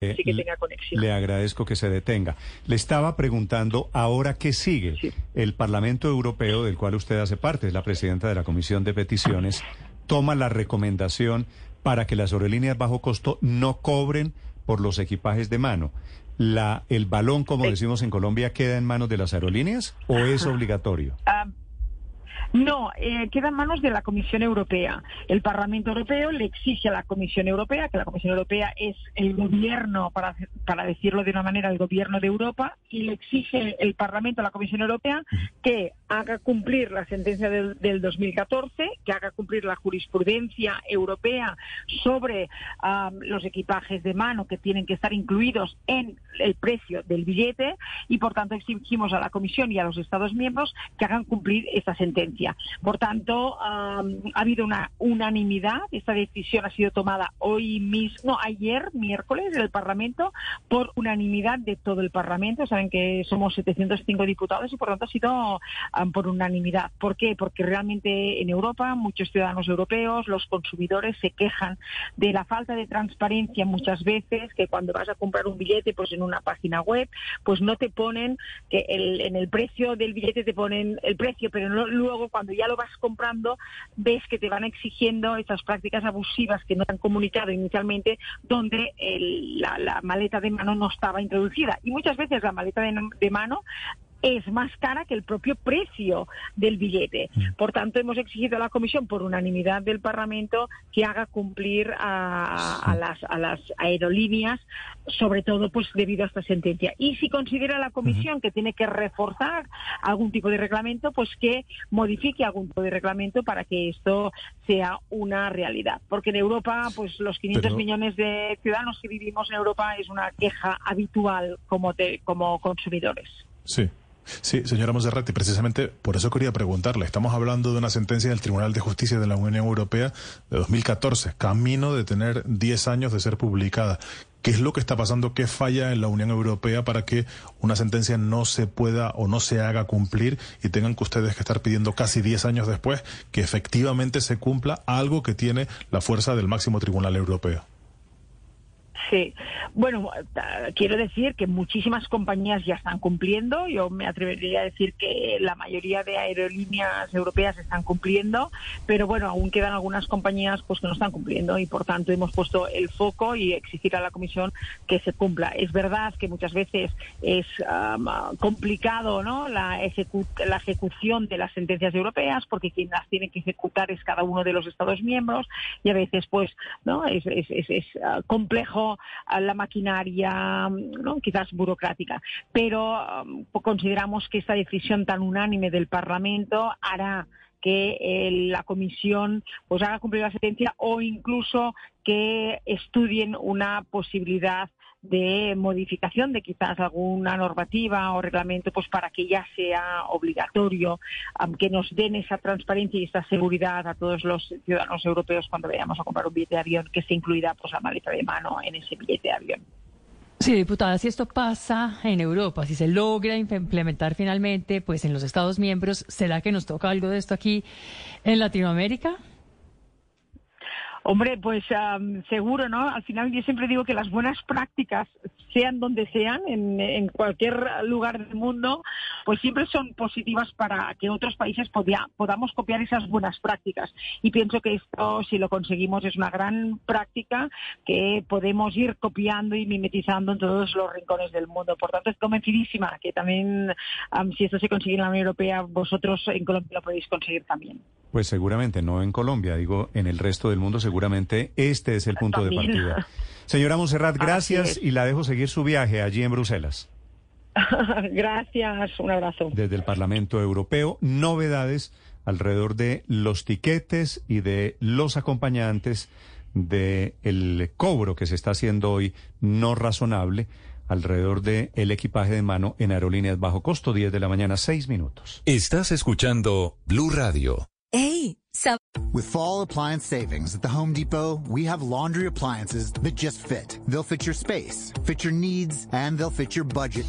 Eh, sí que le- tenga conexión. Le agradezco que se detenga. Le estaba preguntando ahora qué sigue. Sí. El Parlamento Europeo, del cual usted hace parte, es la presidenta de la Comisión de Peticiones, toma la recomendación para que las aerolíneas bajo costo no cobren por los equipajes de mano. La, ¿El balón, como decimos en Colombia, queda en manos de las aerolíneas o es obligatorio? Ah, no, eh, queda en manos de la Comisión Europea. El Parlamento Europeo le exige a la Comisión Europea, que la Comisión Europea es el gobierno, para, para decirlo de una manera, el gobierno de Europa, y le exige el Parlamento a la Comisión Europea que haga cumplir la sentencia del, del 2014, que haga cumplir la jurisprudencia europea sobre ah, los equipajes de mano que tienen que estar incluidos en el precio del billete y, por tanto, exigimos a la Comisión y a los Estados miembros que hagan cumplir esta sentencia. Por tanto, am, ha habido una unanimidad. Esta decisión ha sido tomada hoy mismo, ayer, miércoles, del Parlamento, por unanimidad de todo el Parlamento. Saben que somos 705 diputados y, por tanto, ha sido por unanimidad. ¿Por qué? Porque realmente en Europa muchos ciudadanos europeos, los consumidores, se quejan de la falta de transparencia muchas veces, que cuando vas a comprar un billete, pues en una página web, pues no te ponen que el- en el precio del billete te ponen el precio, pero no- luego cuando ya lo vas comprando ves que te van exigiendo estas prácticas abusivas que no te han comunicado inicialmente, donde el- la, la maleta de mano no estaba introducida. Y muchas veces la maleta de, de mano es más cara que el propio precio del billete. Por tanto, hemos exigido a la Comisión, por unanimidad del Parlamento, que haga cumplir a, a las, a las aerolíneas, sobre todo pues debido a esta sentencia. Y si considera la Comisión que tiene que reforzar algún tipo de reglamento, pues que modifique algún tipo de reglamento para que esto sea una realidad. Porque en Europa, pues los 500 Pero- millones de ciudadanos que vivimos en Europa es una queja habitual como, te- como consumidores. Sí. Sí, señora Monserrati, precisamente por eso quería preguntarle. Estamos hablando de una sentencia del Tribunal de Justicia de la Unión Europea de 2014, camino de tener 10 años de ser publicada. ¿Qué es lo que está pasando? ¿Qué falla en la Unión Europea para que una sentencia no se pueda o no se haga cumplir y tengan que ustedes que estar pidiendo casi 10 años después que efectivamente se cumpla algo que tiene la fuerza del máximo tribunal europeo? Sí, bueno, quiero decir que muchísimas compañías ya están cumpliendo. Yo me atrevería a decir que la mayoría de aerolíneas europeas están cumpliendo, pero bueno, aún quedan algunas compañías pues que no están cumpliendo y por tanto hemos puesto el foco y exigir a la Comisión que se cumpla. Es verdad que muchas veces es am, complicado, ¿no? La, ejecu- la ejecución de las sentencias europeas porque quien las tiene que ejecutar es cada uno de los Estados miembros y a veces pues no es, es, ah, complejo la maquinaria ¿no? quizás burocrática pero am, consideramos que esta decisión tan unánime del Parlamento hará que eh, la comisión pues haga cumplir la sentencia o incluso que estudien una posibilidad de modificación de quizás alguna normativa o reglamento pues para que ya sea obligatorio que nos den esa transparencia y esta seguridad a todos los ciudadanos europeos cuando vayamos a comprar un billete de avión que se incluirá pues la maleta de mano en ese billete de avión. Sí, diputada, si esto pasa en Europa, si se logra imp- implementar finalmente, pues en los Estados miembros, ¿será que nos toca algo de esto aquí en Latinoamérica? Hombre, pues am, seguro, ¿no? Al final yo siempre digo que las buenas prácticas, sean donde sean, en, cualquier lugar del mundo, pues siempre son positivas para que otros países podia- podamos copiar esas buenas prácticas. Y pienso que esto, si lo conseguimos, es una gran práctica que podemos ir copiando y mimetizando en todos los rincones del mundo. Por tanto, estoy convencidísima que también, am, si esto se consigue en la Unión Europea, vosotros en Colombia lo podéis conseguir también. Pues seguramente, no en Colombia, digo, en el resto del mundo seguramente este es el punto de partida. Señora Monserrat, gracias y la dejo seguir su viaje allí en Bruselas. Gracias, un abrazo. Desde el Parlamento Europeo, novedades alrededor de los tiquetes y de los acompañantes del el cobro que se está haciendo hoy no razonable alrededor del el equipaje de mano en aerolíneas bajo costo, 10 de la mañana, 6 minutos. Estás escuchando Blue Radio. ¿Sab- With fall appliance savings at the Home Depot, we have laundry appliances that just fit. They'll fit your space, fit your needs, and they'll fit your budget